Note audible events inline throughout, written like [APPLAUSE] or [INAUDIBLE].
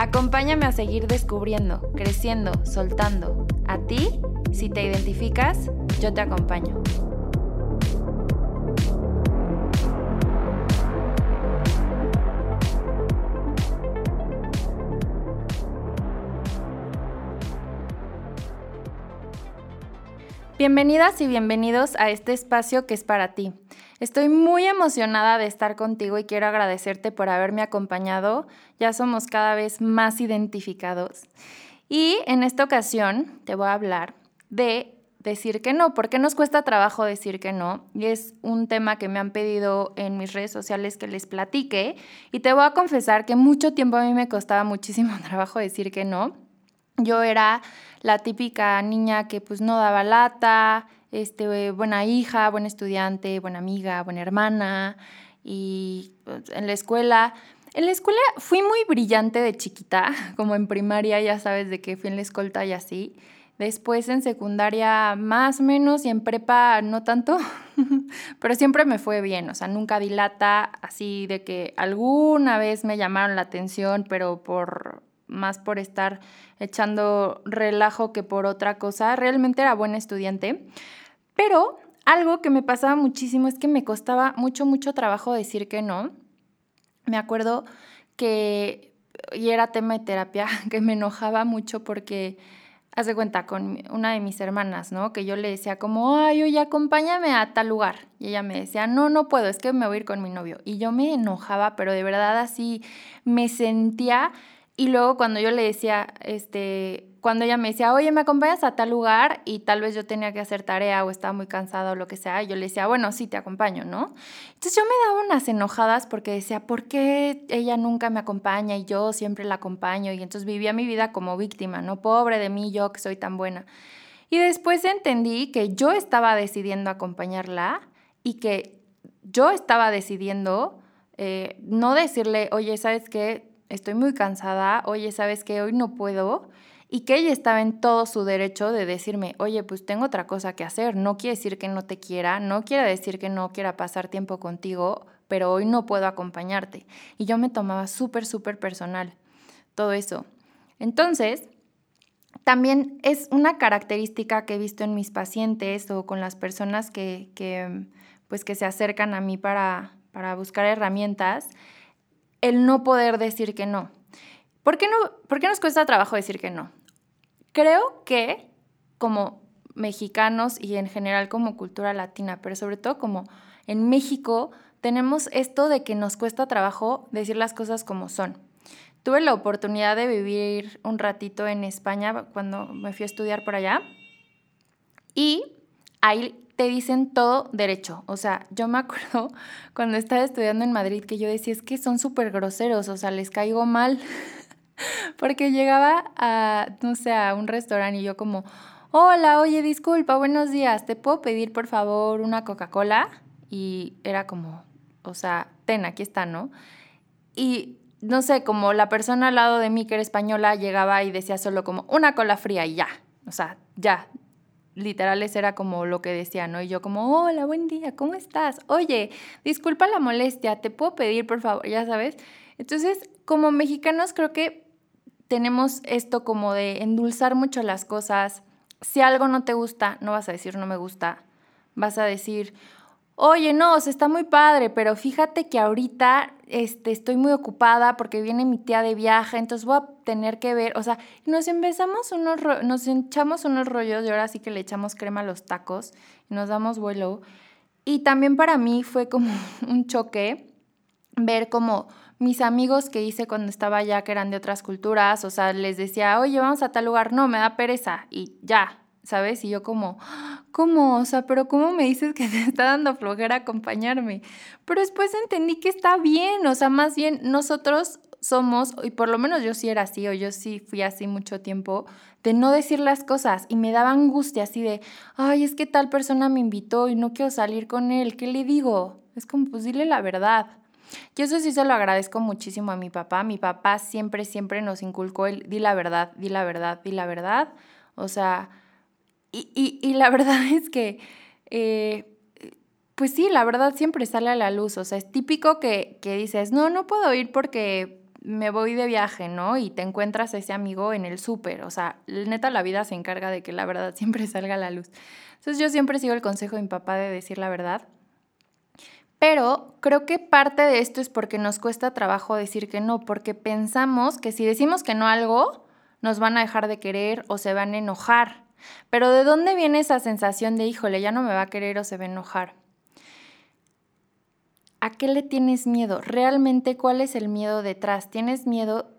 Acompáñame a seguir descubriendo, creciendo, soltando. A ti, si te identificas, yo te acompaño. Bienvenidas y bienvenidos a este espacio que es para ti. Estoy muy emocionada de estar contigo y quiero agradecerte por haberme acompañado. Ya somos cada vez más identificados. Y en esta ocasión te voy a hablar de decir que no. ¿Por qué nos cuesta trabajo decir que no? Y es un tema que me han pedido en mis redes sociales que les platique. Y te voy a confesar que mucho tiempo a mí me costaba muchísimo [LAUGHS] trabajo decir que no. Yo era la típica niña que pues no daba lata, este, buena hija, buena estudiante, buena amiga, buena hermana. Y pues, en la escuela, en la escuela fui muy brillante de chiquita, [LAUGHS] como en primaria, ya sabes de que fui en la escolta y así. Después en secundaria más o menos y en prepa no tanto, [LAUGHS] pero siempre me fue bien, o sea, nunca di lata, así de que alguna vez me llamaron la atención, pero por más por estar echando relajo que por otra cosa. Realmente era buena estudiante. Pero algo que me pasaba muchísimo es que me costaba mucho, mucho trabajo decir que no. Me acuerdo que, y era tema de terapia, [LAUGHS] que me enojaba mucho porque, haz de cuenta, con una de mis hermanas, ¿no? Que yo le decía como, ay, oye, acompáñame a tal lugar. Y ella me decía, no, no puedo, es que me voy a ir con mi novio. Y yo me enojaba, pero de verdad así me sentía y luego cuando yo le decía, este, cuando ella me decía, oye, ¿me acompañas a tal lugar? Y tal vez yo tenía que hacer tarea o estaba muy cansada o lo que sea, yo le decía, bueno, sí, te acompaño, ¿no? Entonces yo me daba unas enojadas porque decía, ¿por qué ella nunca me acompaña y yo siempre la acompaño? Y entonces vivía mi vida como víctima, ¿no? Pobre de mí, yo que soy tan buena. Y después entendí que yo estaba decidiendo acompañarla y que yo estaba decidiendo eh, no decirle, oye, ¿sabes qué? Estoy muy cansada, oye, ¿sabes qué? Hoy no puedo. Y que ella estaba en todo su derecho de decirme, oye, pues tengo otra cosa que hacer. No quiere decir que no te quiera, no quiere decir que no quiera pasar tiempo contigo, pero hoy no puedo acompañarte. Y yo me tomaba súper, súper personal todo eso. Entonces, también es una característica que he visto en mis pacientes o con las personas que, que pues, que se acercan a mí para, para buscar herramientas, el no poder decir que no. ¿Por qué, no, ¿Por qué nos cuesta trabajo decir que no? Creo que como mexicanos y en general como cultura latina, pero sobre todo como en México, tenemos esto de que nos cuesta trabajo decir las cosas como son. Tuve la oportunidad de vivir un ratito en España cuando me fui a estudiar por allá y ahí te dicen todo derecho. O sea, yo me acuerdo [LAUGHS] cuando estaba estudiando en Madrid que yo decía, es que son súper groseros, o sea, les caigo mal. [LAUGHS] Porque llegaba a, no sé, a un restaurante y yo como, hola, oye, disculpa, buenos días, ¿te puedo pedir por favor una Coca-Cola? Y era como, o sea, ten, aquí está, ¿no? Y no sé, como la persona al lado de mí que era española llegaba y decía solo como una cola fría y ya, o sea, ya, literales era como lo que decía, ¿no? Y yo como, hola, buen día, ¿cómo estás? Oye, disculpa la molestia, ¿te puedo pedir, por favor? Ya sabes. Entonces, como mexicanos creo que tenemos esto como de endulzar mucho las cosas. Si algo no te gusta, no vas a decir no me gusta, vas a decir, oye, no, está muy padre, pero fíjate que ahorita este, estoy muy ocupada porque viene mi tía de viaje, entonces voy a tener que ver, o sea, nos empezamos unos, nos echamos unos rollos y ahora sí que le echamos crema a los tacos y nos damos vuelo. Y también para mí fue como [LAUGHS] un choque ver como mis amigos que hice cuando estaba allá, que eran de otras culturas, o sea, les decía, oye, vamos a tal lugar, no, me da pereza, y ya, ¿sabes? Y yo como, ¿cómo? O sea, pero ¿cómo me dices que [LAUGHS] te está dando flojera acompañarme? Pero después entendí que está bien, o sea, más bien nosotros somos, y por lo menos yo sí era así, o yo sí fui así mucho tiempo, de no decir las cosas y me daba angustia así de, ay, es que tal persona me invitó y no quiero salir con él, ¿qué le digo? Es como, pues dile la verdad. Y eso sí se lo agradezco muchísimo a mi papá. Mi papá siempre, siempre nos inculcó el, di la verdad, di la verdad, di la verdad. O sea, y, y, la [LAUGHS] verdad es que... Eh, pues sí, la verdad siempre sale a la luz. O sea, es típico que, que dices, no, no puedo ir porque me voy de viaje, ¿no? Y te encuentras a ese amigo en el súper. O sea, neta, la vida se encarga de que la verdad [LAUGHS] siempre salga a la luz. Entonces yo siempre sigo el consejo de mi papá de decir la verdad. Pero creo que parte de esto es porque nos cuesta trabajo decir que no, porque pensamos que si decimos que no algo, nos van a dejar de querer o se van a enojar. Pero ¿de dónde viene esa sensación de, híjole, ya no me va a querer o se va a enojar? ¿A qué le tienes miedo? ¿Realmente cuál es el miedo detrás? ¿Tienes miedo,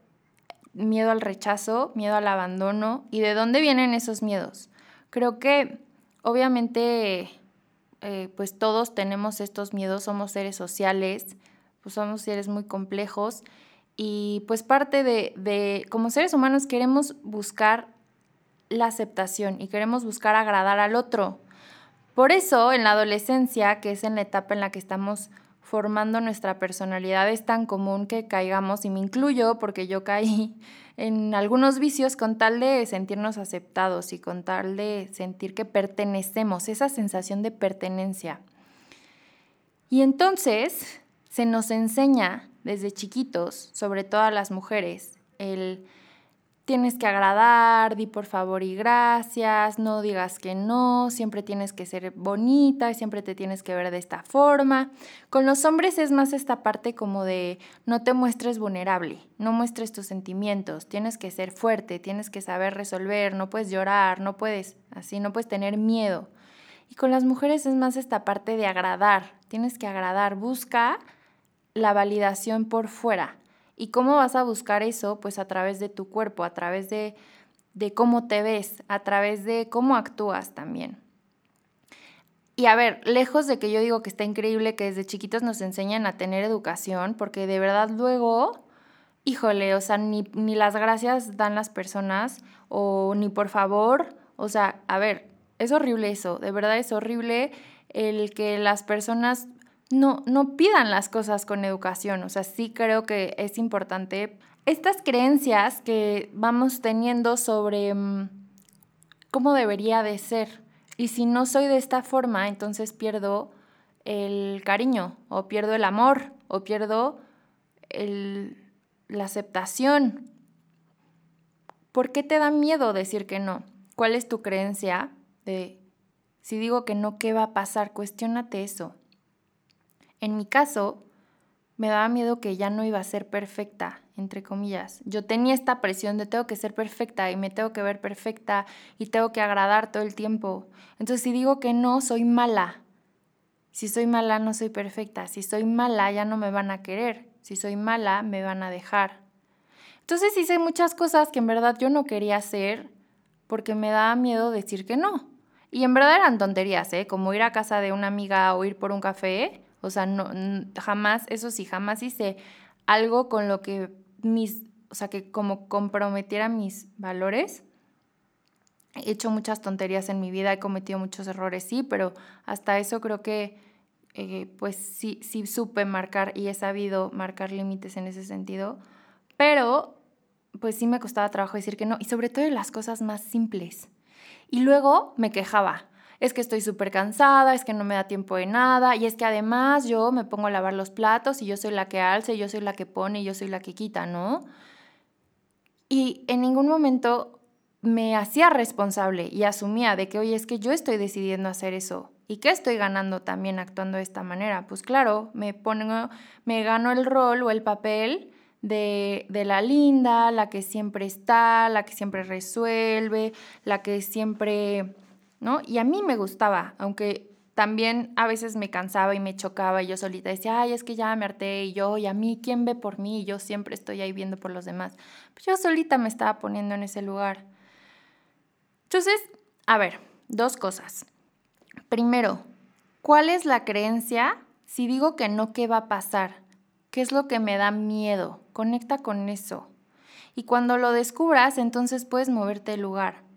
miedo al rechazo, miedo al abandono? ¿Y de dónde vienen esos miedos? Creo que obviamente eh, pues todos tenemos estos miedos, somos seres sociales, pues somos seres muy complejos y pues parte de, de como seres humanos queremos buscar la aceptación y queremos buscar agradar al otro. Por eso en la adolescencia, que es en la etapa en la que estamos formando nuestra personalidad es tan común que caigamos, y me incluyo porque yo caí [LAUGHS] en algunos vicios con tal de sentirnos aceptados y con tal de sentir que pertenecemos, esa sensación de pertenencia. Y entonces se nos enseña desde chiquitos, sobre todo a las mujeres, el tienes que agradar, di por favor y gracias, no digas que no, siempre tienes que ser bonita, siempre te tienes que ver de esta forma. Con los hombres es más esta parte como de no te muestres vulnerable, no muestres tus sentimientos, tienes que ser fuerte, tienes que saber resolver, no puedes llorar, no puedes, así, no puedes tener miedo. Y con las mujeres es más esta parte de agradar, tienes que agradar, busca la validación por fuera ¿Y cómo vas a buscar eso? Pues a través de tu cuerpo, a través de, de cómo te ves, a través de cómo actúas también. Y a ver, lejos de que yo digo que está increíble que desde chiquitos nos enseñan a tener educación, porque de verdad luego, híjole, o sea, ni, ni las gracias dan las personas, o ni por favor, o sea, a ver, es horrible eso, de verdad es horrible el que las personas no, no pidan las cosas con educación. O sea, sí creo que es importante estas creencias que vamos teniendo sobre mm, cómo debería de ser. Y si no soy de esta forma, entonces pierdo el cariño o pierdo el amor o pierdo la aceptación. ¿Por qué te da miedo decir que no? ¿Cuál es tu creencia de si digo que no, qué va a pasar? Cuestiónate eso. En mi caso, me daba miedo que ya no iba a ser perfecta, entre comillas. Yo tenía esta presión de tengo que ser perfecta y me tengo que ver perfecta y tengo que agradar todo el tiempo. Entonces, si digo que no, soy mala. Si soy mala, no soy perfecta. Si soy mala, ya no me van a querer. Si soy mala, me van a dejar. Entonces hice muchas cosas que en verdad yo no quería hacer porque me daba miedo decir que no. Y en verdad eran tonterías, ¿eh? Como ir a casa de una amiga o ir por un café o sea, no, jamás, eso sí, jamás hice algo con lo que mis, o sea, que como comprometiera mis valores. He hecho muchas tonterías en mi vida, he cometido muchos errores, sí, pero hasta eso creo que eh, pues sí, sí supe marcar y he sabido marcar límites en ese sentido, pero pues sí me costaba trabajo decir que no, y sobre todo en las cosas más simples. Y luego me quejaba, es que estoy súper cansada, es que no me da tiempo de nada, y es que además yo me pongo a lavar los platos y yo soy la que alza, yo soy la que pone, yo soy la que quita, ¿no? Y en ningún momento me hacía responsable y asumía de que, oye, es que yo estoy decidiendo hacer eso. ¿Y qué estoy ganando también actuando de esta manera? Pues claro, me pongo, me gano el rol o el papel de, de, la linda, la que siempre está, la que siempre resuelve, la que siempre ¿no? Y a mí me gustaba, aunque también a veces me cansaba y me chocaba y yo solita decía, ay, es que ya me harté y yo, y a mí, ¿quién ve por mí? Y yo siempre estoy ahí viendo por los demás. Pues yo solita me estaba poniendo en ese lugar. Entonces, a ver, dos cosas. Primero, ¿cuál es la creencia? Si digo que no, ¿qué va a pasar? ¿Qué es lo que me da miedo? Conecta con eso. Y cuando lo descubras, entonces puedes moverte el lugar.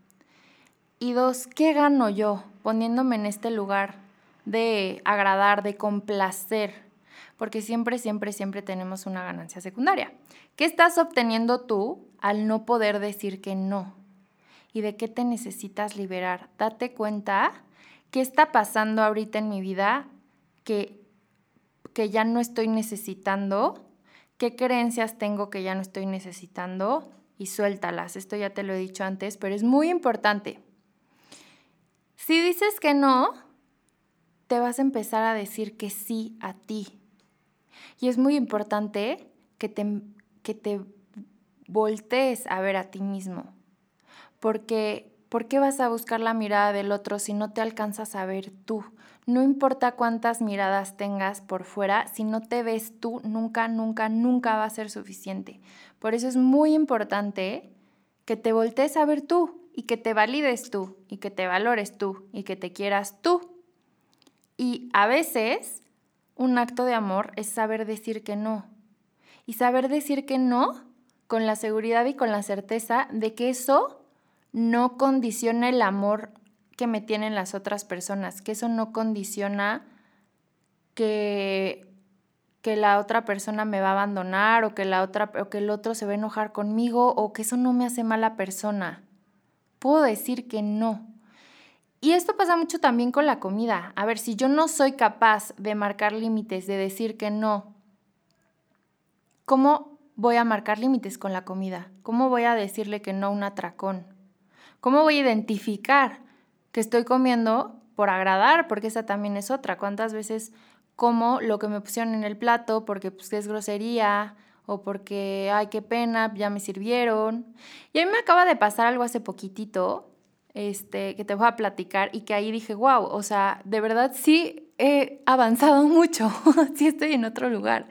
Y dos, ¿qué gano yo poniéndome en este lugar de agradar, de complacer? Porque siempre, siempre, siempre tenemos una ganancia secundaria. ¿Qué estás obteniendo tú al no poder decir que no? ¿Y de qué te necesitas liberar? Date cuenta qué está pasando ahorita en mi vida que, que ya no estoy necesitando, qué creencias tengo que ya no estoy necesitando y suéltalas. Esto ya te lo he dicho antes, pero es muy importante. Si dices que no, te vas a empezar a decir que sí a ti. Y es muy importante que te, que te voltees a ver a ti mismo. Porque ¿por qué vas a buscar la mirada del otro si no te alcanzas a ver tú? No importa cuántas miradas tengas por fuera, si no te ves tú, nunca, nunca, nunca va a ser suficiente. Por eso es muy importante que te voltees a ver tú y que te valides tú y que te valores tú y que te quieras tú. Y a veces un acto de amor es saber decir que no. Y saber decir que no con la seguridad y con la certeza de que eso no condiciona el amor que me tienen las otras personas, que eso no condiciona que, que la otra persona me va a abandonar o que, la otra, o que el otro se va a enojar conmigo o que eso no me hace mala persona. Puedo decir que no. Y esto pasa mucho también con la comida. A ver, si yo no soy capaz de marcar límites, de decir que no, ¿cómo voy a marcar límites con la comida? ¿Cómo voy a decirle que no a un atracón? ¿Cómo voy a identificar que estoy comiendo por agradar, porque esa también es otra. ¿Cuántas veces como lo que me pusieron en el plato porque pues, es grosería o porque, ay, qué pena, ya me sirvieron? Y a mí me acaba de pasar algo hace poquitito, este, que te voy a platicar y que ahí dije, wow, o sea, de verdad sí he avanzado [LAUGHS] mucho, sí estoy en otro lugar.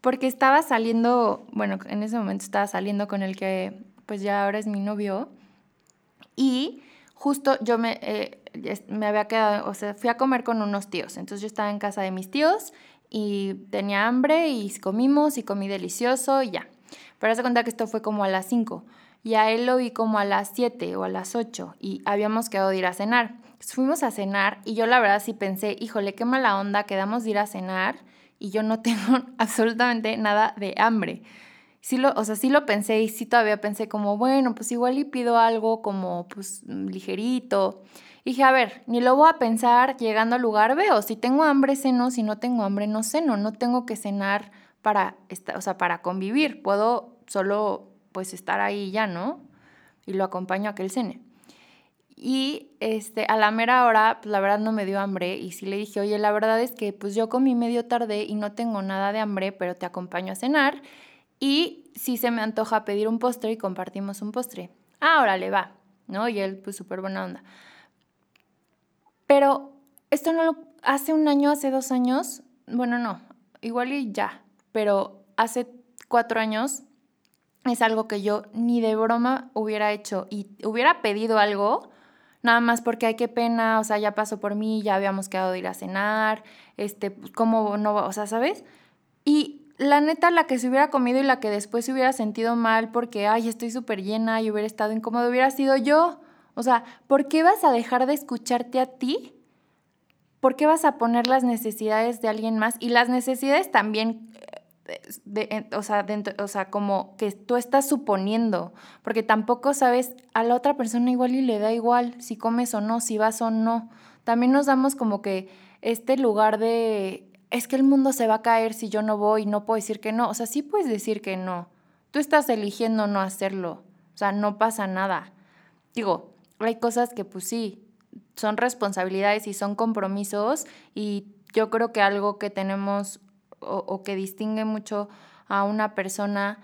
Porque estaba saliendo, bueno, en ese momento estaba saliendo con el que pues ya ahora es mi novio y justo yo me, eh, me había quedado, o sea, fui a comer con unos tíos, entonces yo estaba en casa de mis tíos y tenía hambre y comimos y comí delicioso y ya. Pero se cuenta que esto fue como a las 5 y a él lo vi como a las 7 o a las 8 y habíamos quedado de ir a cenar. fuimos a cenar y yo la verdad sí pensé, híjole, qué mala onda, quedamos de ir a cenar y yo no [LAUGHS] tengo absolutamente nada de hambre sí lo, o sea, sí lo pensé y sí todavía pensé como, bueno, pues igual y pido algo como pues ligerito. Dije, a ver, ni lo voy a pensar llegando al lugar, veo, si tengo hambre ceno, si no tengo hambre no ceno, no tengo que cenar para, o sea, para convivir, puedo solo pues estar ahí ya, ¿no? Y lo acompaño a que él cene. Y este, a la mera hora, pues la verdad no me dio hambre y sí le dije, oye, la verdad es que pues yo comí medio tarde y no tengo nada de hambre, pero te acompaño a cenar y si se me antoja pedir un postre y compartimos un postre. Ah, órale, va, ¿no? Y él, pues súper buena onda. Pero esto no lo... Hace un año, hace dos años, bueno, no, igual y ya, pero hace cuatro años es algo que yo ni de broma hubiera hecho y hubiera pedido algo, nada más porque hay qué pena, o sea, ya pasó por mí, ya habíamos quedado de ir a cenar, este, pues, ¿cómo no? O sea, ¿sabes? Y la neta, la que se hubiera comido y la que después se hubiera sentido mal porque, ay, estoy súper llena y hubiera estado incómodo, hubiera sido yo. O sea, ¿por qué vas a dejar de escucharte a ti? ¿Por qué vas a poner las necesidades de alguien más? Y las necesidades también, eh, de, o, sea, dentro, o sea, como que tú estás suponiendo, porque tampoco sabes, a la otra persona igual y le da igual si comes o no, si vas o no. También nos damos como que este lugar de es que el mundo se va a caer si yo no voy, no puedo decir que no. O sea, sí puedes decir que no. Tú estás eligiendo no hacerlo. O sea, no pasa nada. Digo, hay cosas que pues sí, son responsabilidades y son compromisos y yo creo que algo que tenemos o, o que distingue mucho a una persona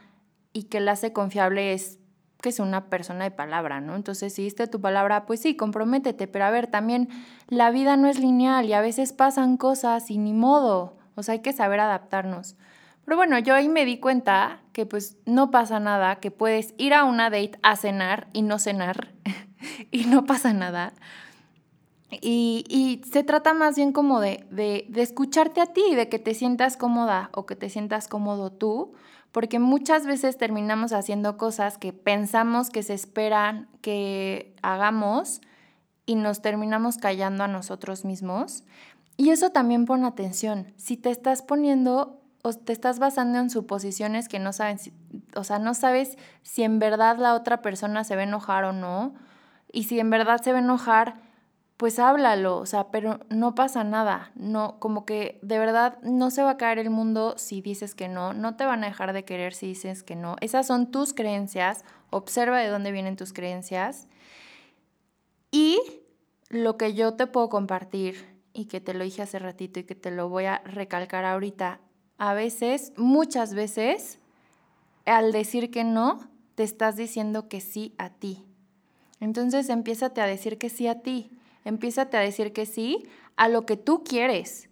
y que la hace confiable es que es una persona de palabra, ¿no? Entonces, si diste tu palabra, pues sí, comprométete, pero a ver, también la vida no es lineal y a veces pasan cosas y ni modo, o sea, hay que saber adaptarnos. Pero bueno, yo ahí me di cuenta que pues no pasa nada, que puedes ir a una date a cenar y no cenar [LAUGHS] [LAUGHS] y no pasa nada. Y, se trata más bien como de, de, de escucharte a ti, de que te sientas cómoda o que te sientas cómodo tú, porque muchas veces terminamos haciendo cosas que pensamos que se esperan que hagamos y nos terminamos callando a nosotros mismos. Y eso también pone atención. Si te estás poniendo o te estás basando en suposiciones que no sabes, o sea, no sabes si en verdad la otra persona se va a enojar o no, y si en verdad se va a enojar, pues háblalo, o sea, pero no pasa nada, no, como que de verdad no se va a caer el mundo si dices que no, no te van a dejar de querer si dices que no, esas son tus creencias, observa de dónde vienen tus creencias y lo que yo te puedo compartir y que te lo dije hace ratito y que te lo voy a recalcar ahorita, a veces, muchas veces, al decir que no, te estás diciendo que sí a ti. Entonces empiézate a decir que sí a ti Empiézate a decir que sí a lo que tú quieres.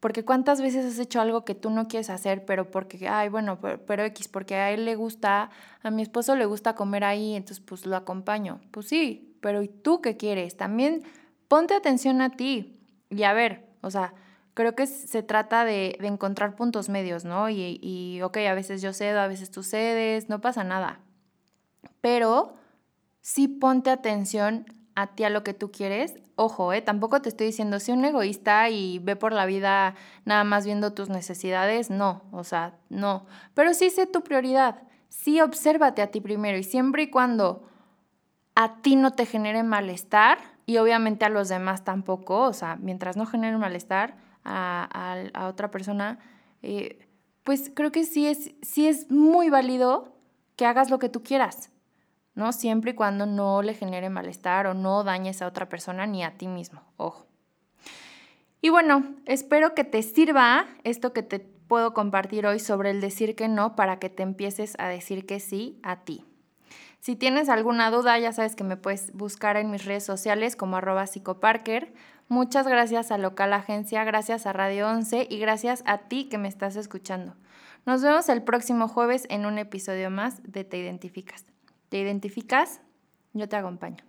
Porque cuántas veces has hecho algo que tú no quieres hacer, pero porque, ay, bueno, pero, X, porque a él le gusta, a mi esposo le gusta comer ahí, entonces pues lo acompaño. Pues sí, pero ¿y tú qué quieres? También ponte atención a ti. Y a ver, o sea, creo que se trata de, encontrar puntos medios, ¿no? Y, y, ok, a veces yo cedo, a veces tú cedes, no pasa nada. Pero sí ponte atención a ti a lo que tú quieres, ojo, ¿eh? tampoco te estoy diciendo, sé un egoísta y ve por la vida nada más viendo tus necesidades, no, o sea, no. Pero sí sé tu prioridad, sí obsérvate a ti primero y siempre y cuando a ti no te genere malestar y obviamente a los demás tampoco, o sea, mientras no genere malestar a, a, otra persona, eh, pues creo que sí es, sí es muy válido que hagas lo que tú quieras. ¿No? Siempre y cuando no le genere malestar o no dañes a otra persona ni a ti mismo, ojo. Y bueno, espero que te sirva esto que te puedo compartir hoy sobre el decir que no para que te empieces a decir que sí a ti. Si tienes alguna duda, ya sabes que me puedes buscar en mis redes sociales como arroba psicoparker. Muchas gracias a Local Agencia, gracias a Radio 11 y gracias a ti que me estás escuchando. Nos vemos el próximo jueves en un episodio más de Te Identificas. ¿Te identificas? Yo te acompaño.